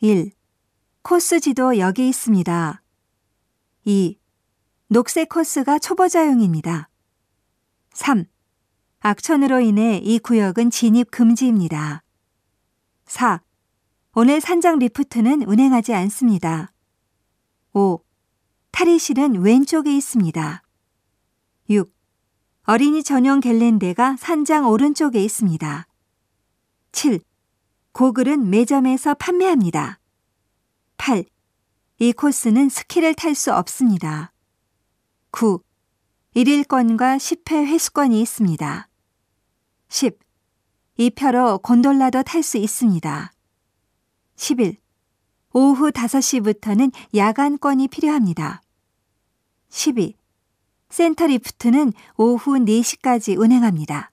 1. 코스 지도 여기 있습니다. 2. 녹색 코스가 초보자용입니다. 3. 악천후로 인해 이 구역은 진입 금지입니다. 4. 오늘 산장 리프트는 운행하지 않습니다. 5. 탈의실은 왼쪽에 있습니다. 6. 어린이 전용 갤랜데가 산장 오른쪽에 있습니다. 7. 고글은 매점에서 판매합니다. 8. 이 코스는 스키를 탈 수 없습니다. 9. 1일권과 10회 회수권이 있습니다. 10. 이 표로 곤돌라도 탈 수 있습니다. 11. 오후 5시부터는 야간권이 필요합니다. 12. 센터 리프트는 오후 4시까지 운행합니다.